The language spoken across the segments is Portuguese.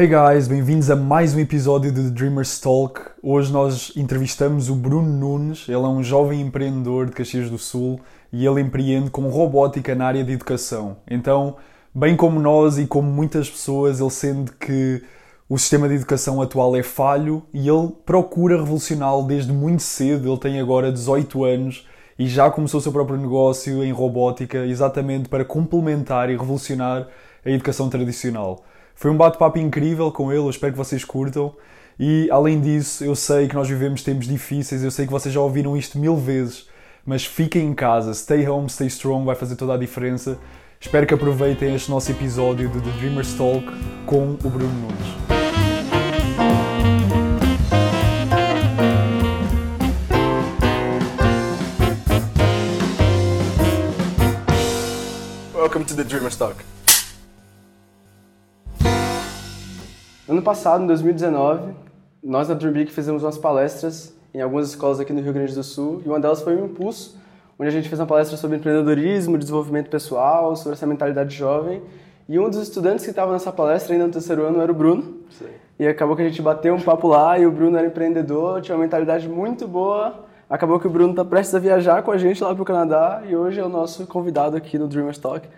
Hey guys, bem-vindos a mais um episódio do Dreamers Talk. Hoje nós entrevistamos o Bruno Nunes, ele é um jovem empreendedor de Caxias do Sul e ele empreende com robótica na área de educação. Então, bem como nós e como muitas pessoas, ele sente que o sistema de educação atual é falho e ele procura revolucioná-lo desde muito cedo. Ele tem agora 18 anos e já começou o seu próprio negócio em robótica, exatamente para complementar e revolucionar a educação tradicional. Foi um bate-papo incrível com ele, eu espero que vocês curtam. E além disso, eu sei que nós vivemos tempos difíceis, eu sei que vocês já ouviram isto mil vezes, mas fiquem em casa, stay home, stay strong, vai fazer toda a diferença. Espero que aproveitem este nosso episódio do The Dreamers Talk com o Bruno Nunes. Welcome to the Dreamers Talk. Ano passado, em 2019, nós da Big fizemos umas palestras em algumas escolas aqui no Rio Grande do Sul e uma delas foi o Impulso, onde a gente fez uma palestra sobre empreendedorismo, desenvolvimento pessoal, sobre essa mentalidade jovem. E um dos estudantes que estava nessa palestra ainda no terceiro ano era o Bruno. Sim. E acabou que a gente bateu um papo lá e o Bruno era empreendedor, tinha uma mentalidade muito boa. Acabou que o Bruno está prestes a viajar com a gente lá para o Canadá e hoje é o nosso convidado aqui no Dreamers Talk.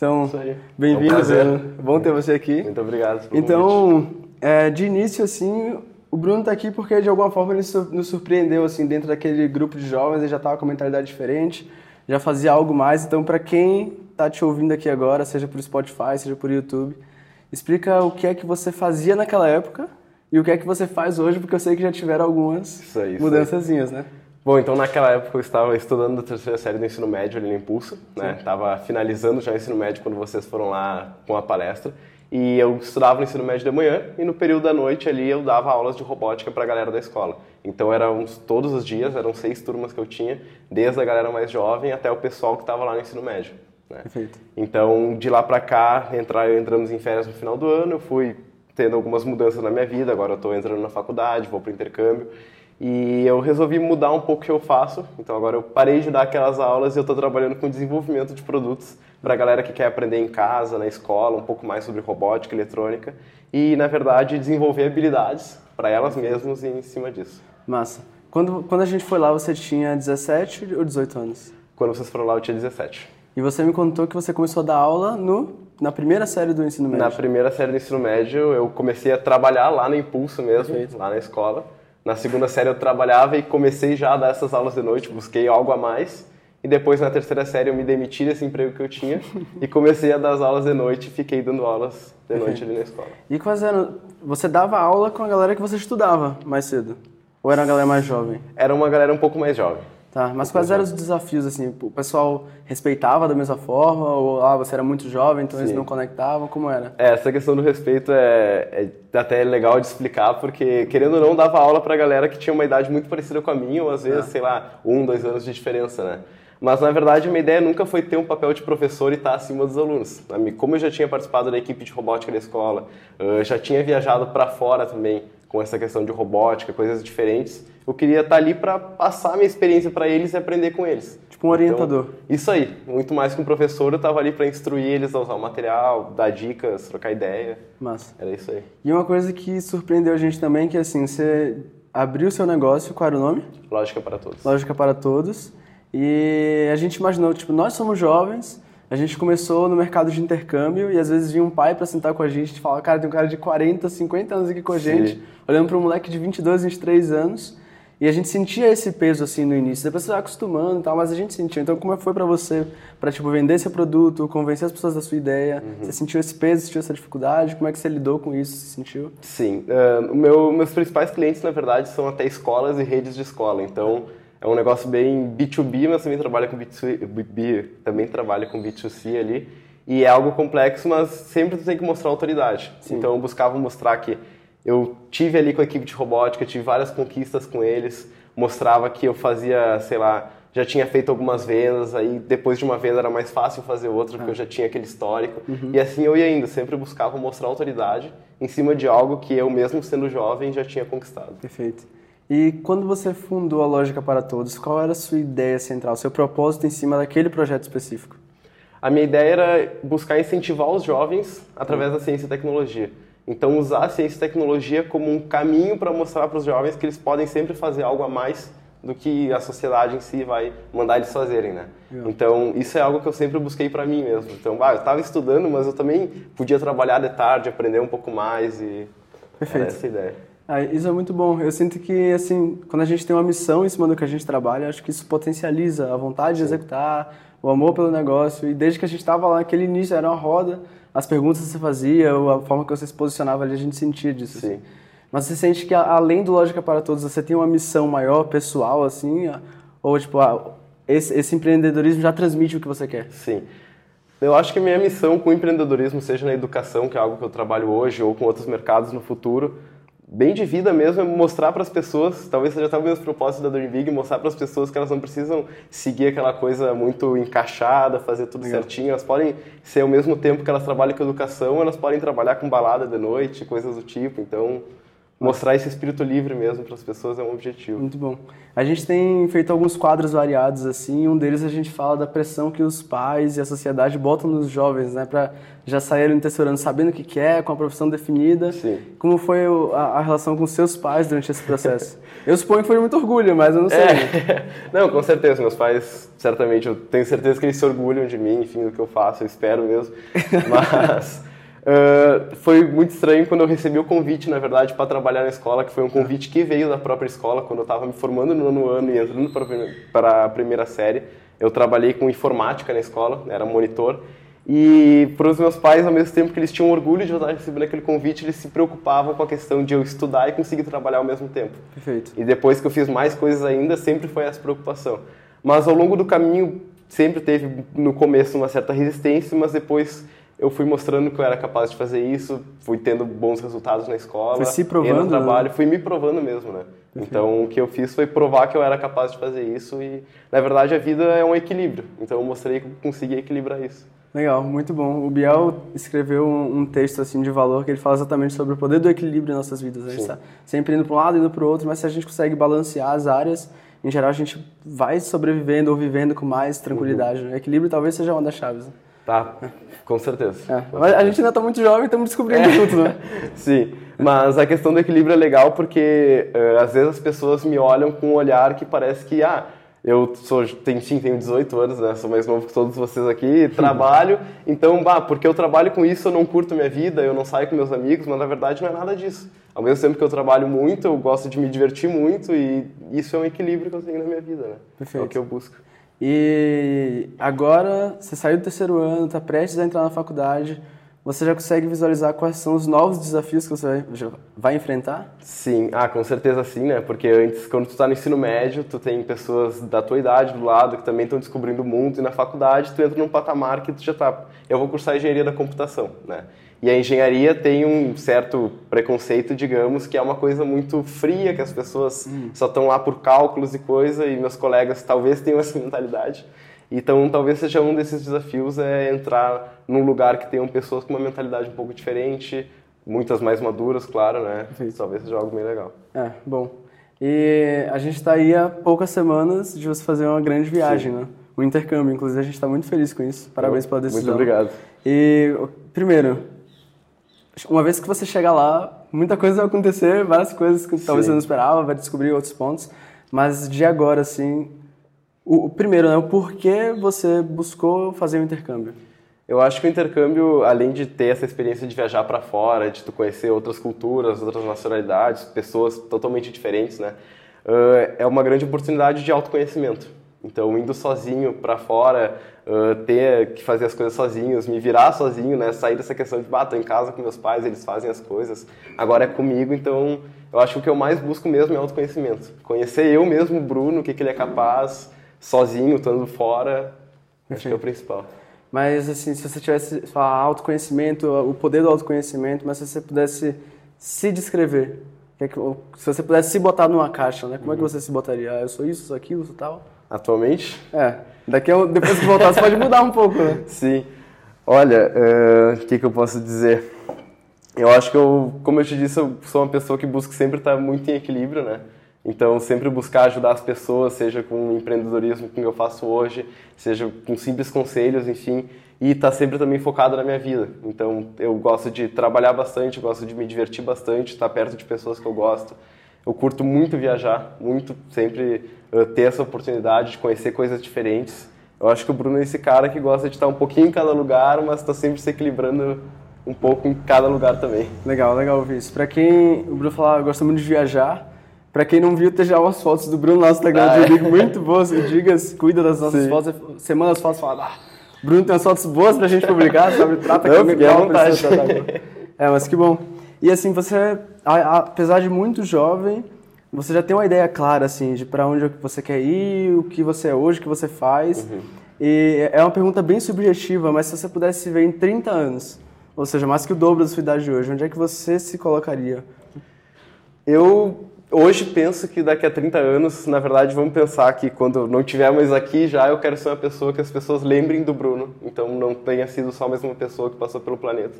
Então, Isso aí. bem-vindo, É um. Bruno. Bom ter você aqui. Muito obrigado. Então, é, de início, assim, o Bruno tá aqui porque de alguma forma ele nos surpreendeu, assim, dentro daquele grupo de jovens, ele já tava com uma mentalidade diferente, já fazia algo mais. Então, para quem tá te ouvindo aqui agora, seja por Spotify, seja por YouTube, explica o que é que você fazia naquela época e o que é que você faz hoje, porque eu sei que já tiveram algumas Isso aí, isso mudançazinhas, né? Bom, então naquela época eu estava estudando a terceira série do ensino médio ali no Impulso, né? Tava finalizando já o ensino médio quando vocês foram lá com a palestra. E eu estudava no ensino médio de manhã e no período da noite ali eu dava aulas de robótica para a galera da escola. Então eram todos os dias, eram seis turmas que eu tinha, desde a galera mais jovem até o pessoal que estava lá no ensino médio. Né? Perfeito. Então, de lá pra cá, entrar, entramos em férias no final do ano, eu fui tendo algumas mudanças na minha vida, agora eu estou entrando na faculdade, vou para intercâmbio, e eu resolvi mudar um pouco o que eu faço, então agora eu parei de dar aquelas aulas e eu estou trabalhando com desenvolvimento de produtos para a galera que quer aprender em casa, na escola, um pouco mais sobre robótica, eletrônica, e, na verdade, desenvolver habilidades para elas mesmas e em cima disso. Massa. Quando, quando a gente foi lá, você tinha 17 ou 18 anos? Quando vocês foram lá, eu tinha 17. E você me contou que você começou a dar aula no, na primeira série do ensino médio. Na primeira série do ensino médio, eu comecei a trabalhar lá no Impulso mesmo, Perfeito. lá na escola. Na segunda série eu trabalhava e comecei já a dar essas aulas de noite, busquei algo a mais. E depois na terceira série eu me demiti desse emprego que eu tinha e comecei a dar as aulas de noite e fiquei dando aulas de noite ali na escola. E quais eram... Você dava aula com a galera que você estudava mais cedo? Ou era uma galera mais jovem? Era uma galera um pouco mais jovem. Tá, mas quais eram os desafios, assim? O pessoal respeitava da mesma forma? Ou, ah, você era muito jovem, então eles Sim. não conectavam? Como era? É, essa questão do respeito é, é até legal de explicar, porque querendo ou não, dava aula pra galera que tinha uma idade muito parecida com a minha, ou às vezes, sei lá, um, dois anos de diferença, né? Mas na verdade a minha ideia nunca foi ter um papel de professor e estar acima dos alunos. Mim- Como eu já tinha participado da equipe de robótica da escola, já tinha viajado para fora também com essa questão de robótica, coisas diferentes, eu queria estar ali para passar minha experiência para eles e aprender com eles. Tipo um orientador. Então, isso aí, muito mais que um professor, eu estava ali para instruir eles a usar o material, dar dicas, trocar ideia. Massa. Era isso aí. E uma coisa que surpreendeu a gente também, que assim, você abriu seu negócio, qual era o nome? Lógica para todos. Lógica para Todos. E a gente imaginou, tipo, nós somos jovens, a gente começou no mercado de intercâmbio e às vezes vinha um pai para sentar com a gente e falava, cara, tem um cara de 40, 50 anos aqui com a Sim. gente, olhando para um moleque de 22, 23 anos. E a gente sentia esse peso assim no início, depois você vai acostumando e tal, mas a gente sentiu. Então, como foi para você, para tipo vender seu produto, convencer as pessoas da sua ideia? Você sentiu esse peso, sentiu essa dificuldade? Como é que você lidou com isso? Você sentiu? Sim. o meu, meus principais clientes, na verdade, são até escolas e redes de escola. Então, é um negócio bem B2B, mas também trabalha com B2C, B- também trabalha com B2C ali. E é algo complexo, mas sempre tu tem que mostrar autoridade. Então, eu buscava mostrar que eu tive ali com a equipe de robótica, tive várias conquistas com eles, mostrava que eu fazia, sei lá, já tinha feito algumas vendas, aí depois de uma venda era mais fácil fazer outra, porque eu já tinha aquele histórico. E assim eu ia indo, sempre buscava mostrar autoridade em cima de algo que eu, mesmo sendo jovem, já tinha conquistado. Perfeito. E quando você fundou a Lógica para Todos, qual era a sua ideia central, seu propósito em cima daquele projeto específico? A minha ideia era buscar incentivar os jovens através da ciência e tecnologia. Então, usar a ciência e tecnologia como um caminho para mostrar para os jovens que eles podem sempre fazer algo a mais do que a sociedade em si vai mandar eles fazerem, né? Yeah. Então, isso é algo que eu sempre busquei para mim mesmo. Então, ah, eu estava estudando, mas eu também podia trabalhar de tarde, aprender um pouco mais e Perfeito. essa a ideia. Ah, isso é muito bom. Eu sinto que, assim, quando a gente tem uma missão em cima do que a gente trabalha, acho que isso potencializa a vontade de executar, o amor pelo negócio. E desde que a gente estava lá naquele início, era uma roda, as perguntas que você fazia, a forma que você se posicionava ali, a gente sentia disso. Assim. Sim. Assim. Mas você sente que além do Lógica para Todos, você tem uma missão maior, pessoal, assim? Ou, tipo, esse, esse empreendedorismo já transmite o que você quer? Sim. Eu acho que a minha missão com o empreendedorismo, seja na educação, que é algo que eu trabalho hoje, ou com outros mercados no futuro, bem de vida mesmo, é mostrar para as pessoas, talvez seja até o mesmo propósito da Dream Big, mostrar para as pessoas que elas não precisam seguir aquela coisa muito encaixada, fazer tudo Legal. certinho, elas podem ser ao mesmo tempo que elas trabalham com educação, elas podem trabalhar com balada de noite, coisas do tipo, então mostrar esse espírito livre mesmo para as pessoas é um objetivo. Muito bom. A gente tem feito alguns quadros variados assim, um deles a gente fala da pressão que os pais e a sociedade botam nos jovens, né, para já saírem ano sabendo o que quer, com a profissão definida. Sim. Como foi a, a relação com seus pais durante esse processo? eu suponho que foi muito orgulho, mas eu não sei. É. Não, com certeza, meus pais, certamente, eu tenho certeza que eles se orgulham de mim, enfim, do que eu faço, eu espero mesmo. Mas Uh, foi muito estranho quando eu recebi o convite, na verdade, para trabalhar na escola, que foi um convite que veio da própria escola, quando eu estava me formando no nono ano e entrando para a primeira série. Eu trabalhei com informática na escola, era monitor, e para os meus pais, ao mesmo tempo que eles tinham orgulho de eu estar recebendo aquele convite, eles se preocupavam com a questão de eu estudar e conseguir trabalhar ao mesmo tempo. Perfeito. E depois que eu fiz mais coisas ainda, sempre foi essa preocupação. Mas ao longo do caminho, sempre teve no começo uma certa resistência, mas depois eu fui mostrando que eu era capaz de fazer isso, fui tendo bons resultados na escola, foi se provando, no trabalho, né? fui me provando mesmo, né? Então, o que eu fiz foi provar que eu era capaz de fazer isso e, na verdade, a vida é um equilíbrio. Então, eu mostrei que eu consegui equilibrar isso. Legal, muito bom. O Biel escreveu um, um, texto assim de valor que ele fala exatamente sobre o poder do equilíbrio em nossas vidas. A gente está sempre indo para um lado, indo para o outro, mas se a gente consegue balancear as áreas, em geral a gente vai sobrevivendo ou vivendo com mais tranquilidade. Uhum. O equilíbrio talvez seja uma das chaves. Tá, com certeza. É. Mas a gente ainda está muito jovem, estamos descobrindo é. tudo, né? Sim, mas a questão do equilíbrio é legal porque uh, às vezes as pessoas me olham com um olhar que parece que, ah, eu sou, tenho, sim, tenho 18 anos, né? Sou mais novo que todos vocês aqui, trabalho, então, bah, porque eu trabalho com isso, eu não curto minha vida, eu não saio com meus amigos, mas na verdade não é nada disso. Ao mesmo tempo que eu trabalho muito, eu gosto de me divertir muito e isso é um equilíbrio que eu tenho na minha vida, né? Perfeito. É o que eu busco. E agora você saiu do terceiro ano, está prestes a entrar na faculdade, você já consegue visualizar quais são os novos desafios que você vai, enfrentar? Sim, ah, com certeza sim, né? Porque antes, quando tu está no ensino médio, tu tem pessoas da tua idade do lado que também estão descobrindo o mundo e na faculdade tu entra num patamar que tu já tá, eu vou cursar engenharia da computação, né? E a engenharia tem um certo preconceito, digamos, que é uma coisa muito fria, que as pessoas hum. só estão lá por cálculos e coisa, e meus colegas talvez tenham essa mentalidade. Então, talvez seja um desses desafios é entrar num lugar que tenham pessoas com uma mentalidade um pouco diferente, muitas mais maduras, claro, né? Sim. Talvez seja algo bem legal. É, bom. E a gente está aí há poucas semanas de você fazer uma grande viagem, Sim. né? Um intercâmbio, inclusive a gente está muito feliz com isso. Parabéns pela decisão. Muito obrigado. E, primeiro, uma vez que você chega lá, muita coisa vai acontecer, várias coisas que Sim. talvez você não esperava, vai descobrir outros pontos. Mas de agora, assim, o, o primeiro, né, o porquê você buscou fazer o intercâmbio? Eu acho que o intercâmbio, além de ter essa experiência de viajar para fora, de tu conhecer outras culturas, outras nacionalidades, pessoas totalmente diferentes, né, é uma grande oportunidade de autoconhecimento. Então, indo sozinho para fora, uh, ter que fazer as coisas sozinhos, me virar sozinho, né? Sair dessa questão de, bah, tô em casa com meus pais, eles fazem as coisas, agora é comigo, então eu acho que o que eu mais busco mesmo é autoconhecimento. Conhecer eu mesmo, o Bruno, o que, que ele é capaz, sozinho, estando fora, acho que é o principal. Mas, assim, se você tivesse falar autoconhecimento, o poder do autoconhecimento, mas se você pudesse se descrever, se você pudesse se botar numa caixa, né? Como é que uhum. você se botaria? Ah, eu sou isso, sou aquilo, sou tal? Atualmente? É. Daqui a, depois que voltar, você pode mudar um pouco, né? Sim. Olha, o uh, que, que eu posso dizer? Eu acho que eu, como eu te disse, eu sou uma pessoa que busca sempre estar muito em equilíbrio, né? Então, sempre buscar ajudar as pessoas, seja com o empreendedorismo que eu faço hoje, seja com simples conselhos, enfim. e tá sempre também focado na minha vida. Então eu gosto de trabalhar bastante, gosto de me divertir bastante, estar perto de pessoas que eu gosto. Eu curto muito viajar, muito sempre ter essa oportunidade de conhecer coisas diferentes. Eu acho que o Bruno é esse cara que gosta de estar um pouquinho em cada lugar, mas está sempre se equilibrando um pouco em cada lugar também. Legal, legal ouvir isso. Para quem o Bruno falou, gosta muito de viajar. Para quem não viu, tem já umas fotos do Bruno no nosso Instagram ah, de é. muito boas. O Digas cuida das nossas Sim. fotos. Semana as fotos fala, ah, Bruno tem umas fotos boas pra gente publicar, sabe? Trata não, com legal vontade. É, mas que bom. E assim, você, apesar de muito jovem, você já tem uma ideia clara, assim, de para onde você quer ir, o que você é hoje, o que você faz. Uhum. E é uma pergunta bem subjetiva, mas se você pudesse ver em 30 anos, ou seja, mais que o dobro da sua idade de hoje, onde é que você se colocaria? Eu hoje penso que daqui a 30 anos, na verdade, vamos pensar que quando não tivermos aqui já, eu quero ser uma pessoa que as pessoas lembrem do Bruno. Então não tenha sido só mais uma pessoa que passou pelo planeta,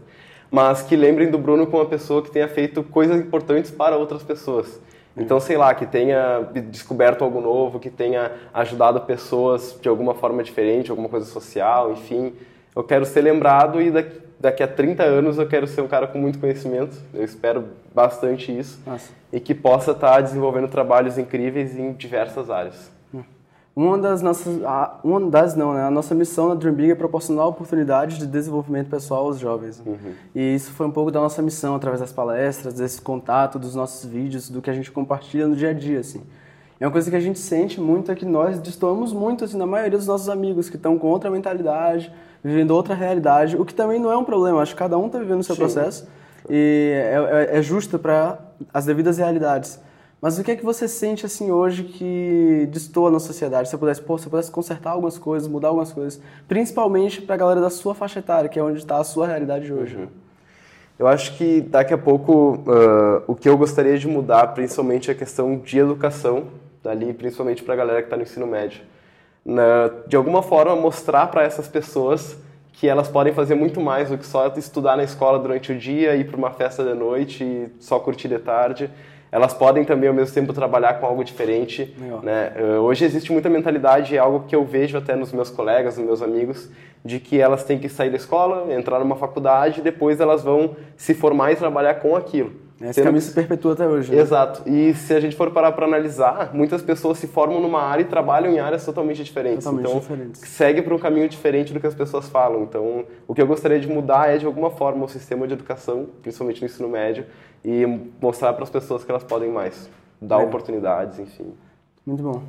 mas que lembrem do Bruno como uma pessoa que tenha feito coisas importantes para outras pessoas. Então, sei lá, que tenha descoberto algo novo, que tenha ajudado pessoas de alguma forma diferente, alguma coisa social, enfim. Eu quero ser lembrado e daqui, daqui a 30 anos eu quero ser um cara com muito conhecimento. Eu espero bastante isso. Nossa. E que possa estar desenvolvendo trabalhos incríveis em diversas áreas. Uma das nossas, uma das não, né? A nossa missão na Dream Big é proporcionar oportunidades de desenvolvimento pessoal aos jovens. Uhum. E isso foi um pouco da nossa missão através das palestras, desse contato, dos nossos vídeos, do que a gente compartilha no dia a dia, assim. É uma coisa que a gente sente muito é que nós destoamos muito, assim, na maioria dos nossos amigos que estão com outra mentalidade, vivendo outra realidade, o que também não é um problema. Acho que cada um está vivendo o seu Sim. processo e é, é, é justo para as devidas realidades. Mas o que é que você sente assim hoje que destoa na sociedade? Se você pudesse, pô, se você pudesse consertar algumas coisas, mudar algumas coisas, principalmente para a galera da sua faixa etária, que é onde está a sua realidade hoje. Uhum. Eu acho que daqui a pouco uh, o que eu gostaria de mudar, principalmente a questão de educação, ali, principalmente para a galera que está no ensino médio. Na, de alguma forma mostrar para essas pessoas que elas podem fazer muito mais do que só estudar na escola durante o dia, ir para uma festa de noite e só curtir de tarde elas podem também ao mesmo tempo trabalhar com algo diferente. Né? Uh, hoje existe muita mentalidade, é algo que eu vejo até nos meus colegas, nos meus amigos, de que elas têm que sair da escola, entrar numa faculdade, depois elas vão se formar e trabalhar com aquilo. Esse caminho se perpetua até hoje. Né? Exato. E se a gente for parar para analisar, muitas pessoas se formam numa área e trabalham em áreas totalmente diferentes. Totalmente então, diferentes. segue para um caminho diferente do que as pessoas falam. Então, o que eu gostaria de mudar é, de alguma forma, o sistema de educação, principalmente no ensino médio, e mostrar para as pessoas que elas podem mais. Dar é. oportunidades, enfim. Muito bom.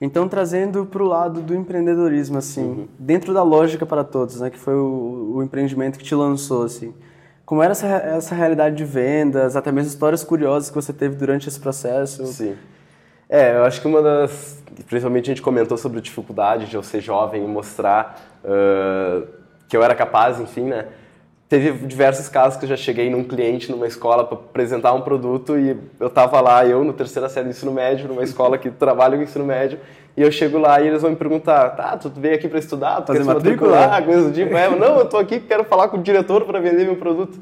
Então, trazendo para o lado do empreendedorismo, assim, uhum. dentro da lógica para todos, né, que foi o, o empreendimento que te lançou, assim, como era essa, essa realidade de vendas, até mesmo histórias curiosas que você teve durante esse processo? Sim. É, eu acho que uma das. Principalmente a gente comentou sobre a dificuldade de eu ser jovem e mostrar uh, que eu era capaz, enfim, né? Teve diversos casos que eu já cheguei num cliente numa escola para apresentar um produto e eu tava lá, eu no terceira série do ensino médio, numa escola que trabalha com ensino médio, e eu chego lá e eles vão me perguntar, tá, tu veio aqui para estudar, tu Fazer matricular, coisa do tipo, é, não, eu tô aqui, quero falar com o diretor para vender meu produto.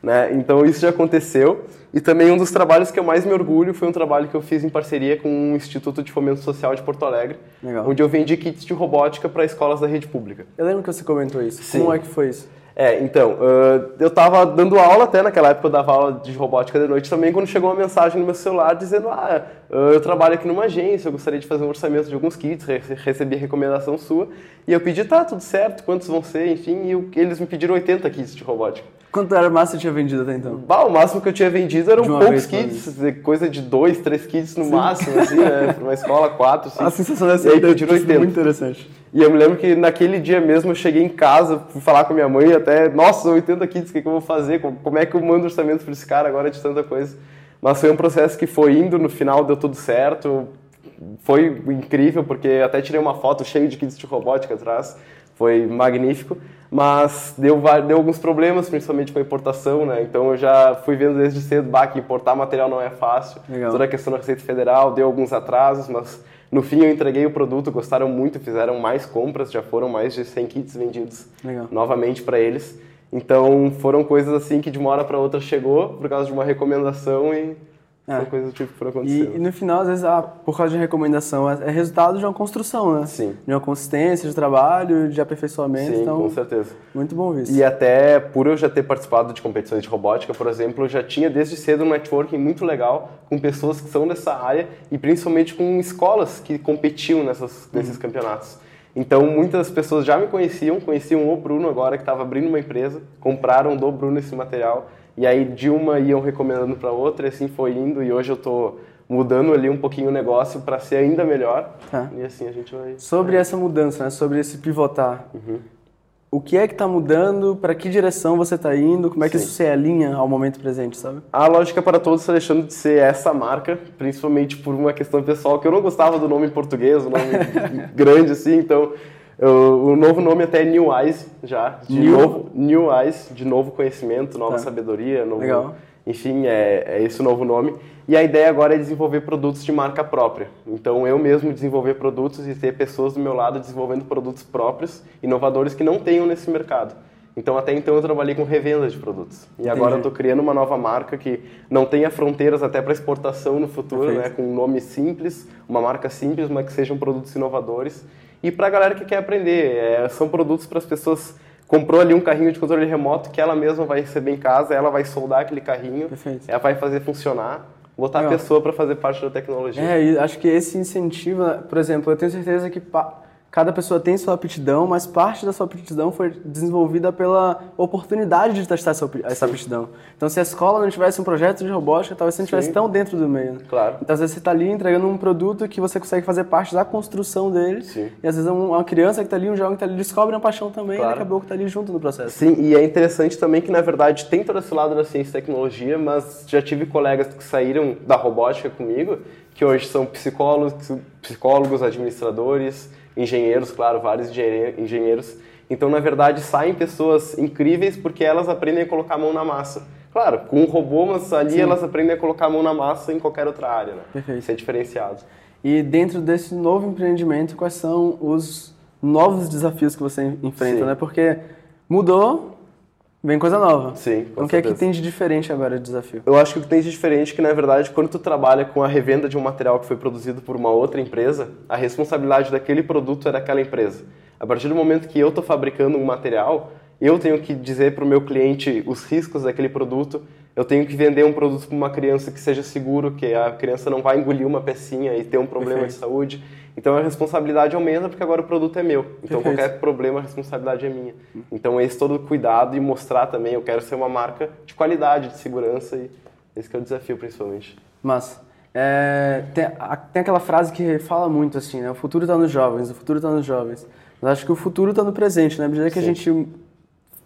Né? Então isso já aconteceu. E também um dos trabalhos que eu mais me orgulho foi um trabalho que eu fiz em parceria com o Instituto de Fomento Social de Porto Alegre, Legal. onde eu vendi kits de robótica para escolas da rede pública. Eu lembro que você comentou isso. Sim. Como é que foi isso? É, então, uh, eu estava dando aula até, naquela época eu dava aula de robótica de noite também, quando chegou uma mensagem no meu celular dizendo, ah, uh, eu trabalho aqui numa agência, eu gostaria de fazer um orçamento de alguns kits, re recebi recomendação sua, e eu pedi, tá, tudo certo, quantos vão ser, enfim, e eu, eles me pediram 80 kits de robótica. Quanto era o máximo que você tinha vendido até então? Bah, o máximo que eu tinha vendido eram poucos kits, coisa de dois, três kits no Sim. máximo, assim, né, para uma escola, quatro, cinco. A sensação dessa 80. Muito interessante. E eu me lembro que naquele dia mesmo eu cheguei em casa, fui falar com a minha mãe até, nossa, 80 kits, o que, que eu vou fazer? Como é que eu mando orçamento para esse cara agora de tanta coisa? Mas foi um processo que foi indo, no final deu tudo certo, foi incrível, porque até tirei uma foto cheia de kits de robótica atrás, foi magnífico, mas deu, deu alguns problemas, principalmente com a importação, né? Então eu já fui vendo desde cedo, bah, que importar material não é fácil, Legal. toda a questão da Receita Federal, deu alguns atrasos, mas no fim, eu entreguei o produto, gostaram muito, fizeram mais compras, já foram mais de 100 kits vendidos Legal. novamente para eles. Então, foram coisas assim que de uma hora para outra chegou por causa de uma recomendação e É. Do tipo que foram acontecendo. E, e, no final, às vezes, ah, por causa de recomendação, é, é resultado de uma construção, né? Sim. De uma consistência de trabalho, de aperfeiçoamento. Sim, então, com certeza. Muito bom isso. E até por eu já ter participado de competições de robótica, por exemplo, eu já tinha desde cedo um networking muito legal com pessoas que são dessa área e principalmente com escolas que competiam nessas, nesses uhum. campeonatos. Então, muitas pessoas já me conheciam, conheciam o Bruno agora, que estava abrindo uma empresa, compraram do Bruno esse material e aí de uma iam recomendando para outra, e assim foi indo, e hoje eu estou mudando ali um pouquinho o negócio para ser ainda melhor. Tá. E assim a gente vai. Sobre essa mudança, né? sobre esse pivotar. Uhum. O que é que está mudando? Para que direção você está indo? Como é que Sim. isso se alinha ao momento presente, sabe? A lógica para todos está deixando de ser essa marca, principalmente por uma questão pessoal, que eu não gostava do nome em português, um nome grande assim, então o novo nome até é New Eyes já, de New? novo New Eyes, de novo conhecimento, nova tá. sabedoria, novo, Legal. enfim, é, é esse o novo nome. E a ideia agora é desenvolver produtos de marca própria. Então eu mesmo desenvolver produtos e ter pessoas do meu lado desenvolvendo produtos próprios, inovadores que não tenham nesse mercado. Então até então eu trabalhei com revenda de produtos. E Entendi. agora eu estou criando uma nova marca que não tenha fronteiras até para exportação no futuro, né, com um nome simples, uma marca simples, mas que sejam produtos inovadores e para a galera que quer aprender. É, são produtos para as pessoas comprou ali um carrinho de controle remoto que ela mesma vai receber em casa, ela vai soldar aquele carrinho, Perfeito. ela vai fazer funcionar, botar Legal. a pessoa para fazer parte da tecnologia. É, e acho que esse incentivo, por exemplo, eu tenho certeza que cada pessoa tem sua aptidão, mas parte da sua aptidão foi desenvolvida pela oportunidade de testar essa, essa aptidão. Então, se a escola não tivesse um projeto de robótica, talvez você não estivesse tão dentro do meio. Né? Claro. Então, às vezes, você está ali entregando um produto que você consegue fazer parte da construção dele. Sim. E, às vezes, uma criança que está ali, um jovem que está ali, descobre uma paixão também claro. e acabou que está ali junto no processo. Sim, e é interessante também que, na verdade, tem todo esse lado da ciência e tecnologia, mas já tive colegas que saíram da robótica comigo, que hoje são psicólogos, psicólogos administradores, engenheiros, claro, vários engenheiros. Então, na verdade, saem pessoas incríveis porque elas aprendem a colocar a mão na massa. Claro, com um robô, mas ali Sim. elas aprendem a colocar a mão na massa em qualquer outra área, né? Perfeito. Isso é diferenciado. E dentro desse novo empreendimento, quais são os novos desafios que você enfrenta, Sim. né? Porque mudou, Vem coisa nova. Sim, com então, o que é que tem de diferente agora de desafio? Eu acho que o que tem de diferente é que, na verdade, quando tu trabalha com a revenda de um material que foi produzido por uma outra empresa, a responsabilidade daquele produto é daquela empresa. A partir do momento que eu estou fabricando um material, eu tenho que dizer para o meu cliente os riscos daquele produto, eu tenho que vender um produto para uma criança que seja seguro, que a criança não vai engolir uma pecinha e ter um problema Perfeito. de saúde. Então a responsabilidade aumenta porque agora o produto é meu. Então Perfeito. qualquer problema a responsabilidade é minha. Então esse todo cuidado e mostrar também, eu quero ser uma marca de qualidade, de segurança e esse é o desafio principalmente. Mas é, tem, tem, aquela frase que fala muito assim, né? O futuro está nos jovens, o futuro está nos jovens. Mas acho que o futuro está no presente, né? À medida que Sim. a gente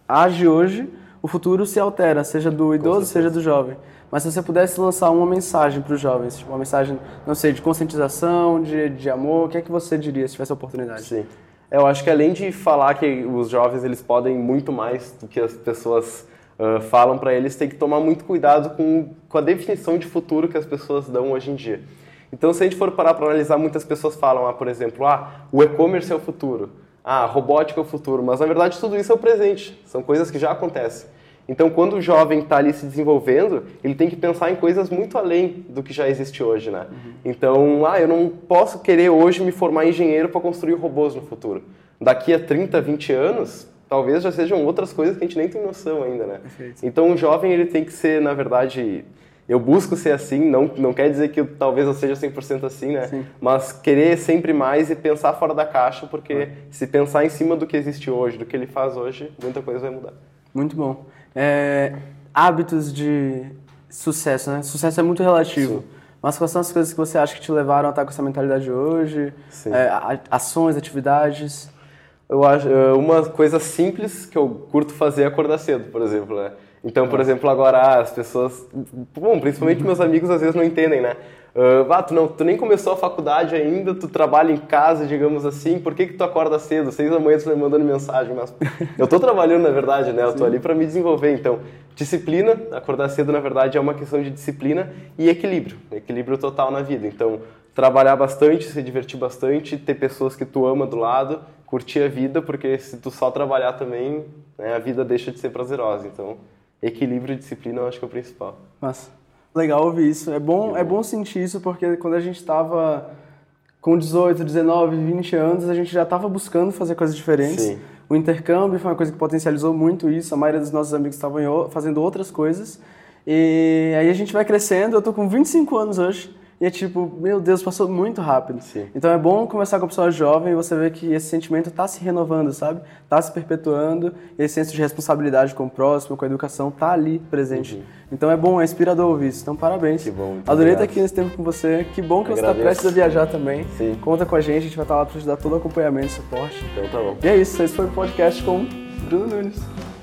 age hoje, o futuro se altera, seja do idoso, seja do jovem. Mas se você pudesse lançar uma mensagem para os jovens, tipo, uma mensagem, não sei, de conscientização, de, de amor, o que é que você diria se tivesse a oportunidade? Sim. Eu acho que além de falar que os jovens eles podem muito mais do que as pessoas uh, falam para eles, tem que tomar muito cuidado com, com a definição de futuro que as pessoas dão hoje em dia. Então, se a gente for parar para analisar, muitas pessoas falam, ah, por exemplo, ah, o e-commerce é o futuro, ah, a robótica é o futuro, mas na verdade tudo isso é o presente, são coisas que já acontecem. Então, quando o jovem está ali se desenvolvendo, ele tem que pensar em coisas muito além do que já existe hoje, né? Uhum. Então, ah, eu não posso querer hoje me formar engenheiro para construir robôs no futuro. Daqui a 30, 20 anos, talvez já sejam outras coisas que a gente nem tem noção ainda, né? Perfeito. Então, o jovem ele tem que ser, na verdade, eu busco ser assim, não, não quer dizer que eu, talvez eu seja 100% assim, né? Sim. Mas querer sempre mais e pensar fora da caixa, porque é. se pensar em cima do que existe hoje, do que ele faz hoje, muita coisa vai mudar. Muito bom. É, hábitos de sucesso, né? Sucesso é muito relativo. Sim. Mas quais são as coisas que você acha que te levaram a estar com essa mentalidade hoje? É, ações, atividades? Eu acho é, uma coisa simples que eu curto fazer é acordar cedo, por exemplo, né? Então, por exemplo, agora ah, as pessoas, bom, principalmente meus amigos às vezes não entendem, né? Uh, ah, tu, não, tu nem começou a faculdade ainda, tu trabalha em casa, digamos assim, por que, que tu acorda cedo? Seis da manhã tu me mandando mensagem, mas eu tô trabalhando na verdade, né? Eu tô ali para me desenvolver, então disciplina, acordar cedo na verdade é uma questão de disciplina e equilíbrio, equilíbrio total na vida. Então, trabalhar bastante, se divertir bastante, ter pessoas que tu ama do lado, curtir a vida, porque se tu só trabalhar também, né, a vida deixa de ser prazerosa. Então, equilíbrio e disciplina eu acho que é o principal. Mas Legal ouvir isso. É bom, é bom sentir isso porque quando a gente estava com 18, 19, 20 anos, a gente já estava buscando fazer coisas diferentes. Sim. O intercâmbio foi uma coisa que potencializou muito isso. A maioria dos nossos amigos estavam fazendo outras coisas. E aí a gente vai crescendo. Eu tô com 25 anos hoje. E é tipo, meu Deus, passou muito rápido. Sim. Então é bom começar com a pessoa jovem e você ver que esse sentimento está se renovando, sabe? Está se perpetuando. E esse senso de responsabilidade com o próximo, com a educação, tá ali presente. Então é bom, é inspirador ouvir isso. Então parabéns. Que bom, Adorei estar aqui nesse tempo com você. Que bom que você está prestes a viajar também. Sim. Conta com a gente, a gente vai estar lá para te dar todo o acompanhamento e suporte. Então tá bom. E é isso, esse foi o podcast com Bruno Nunes.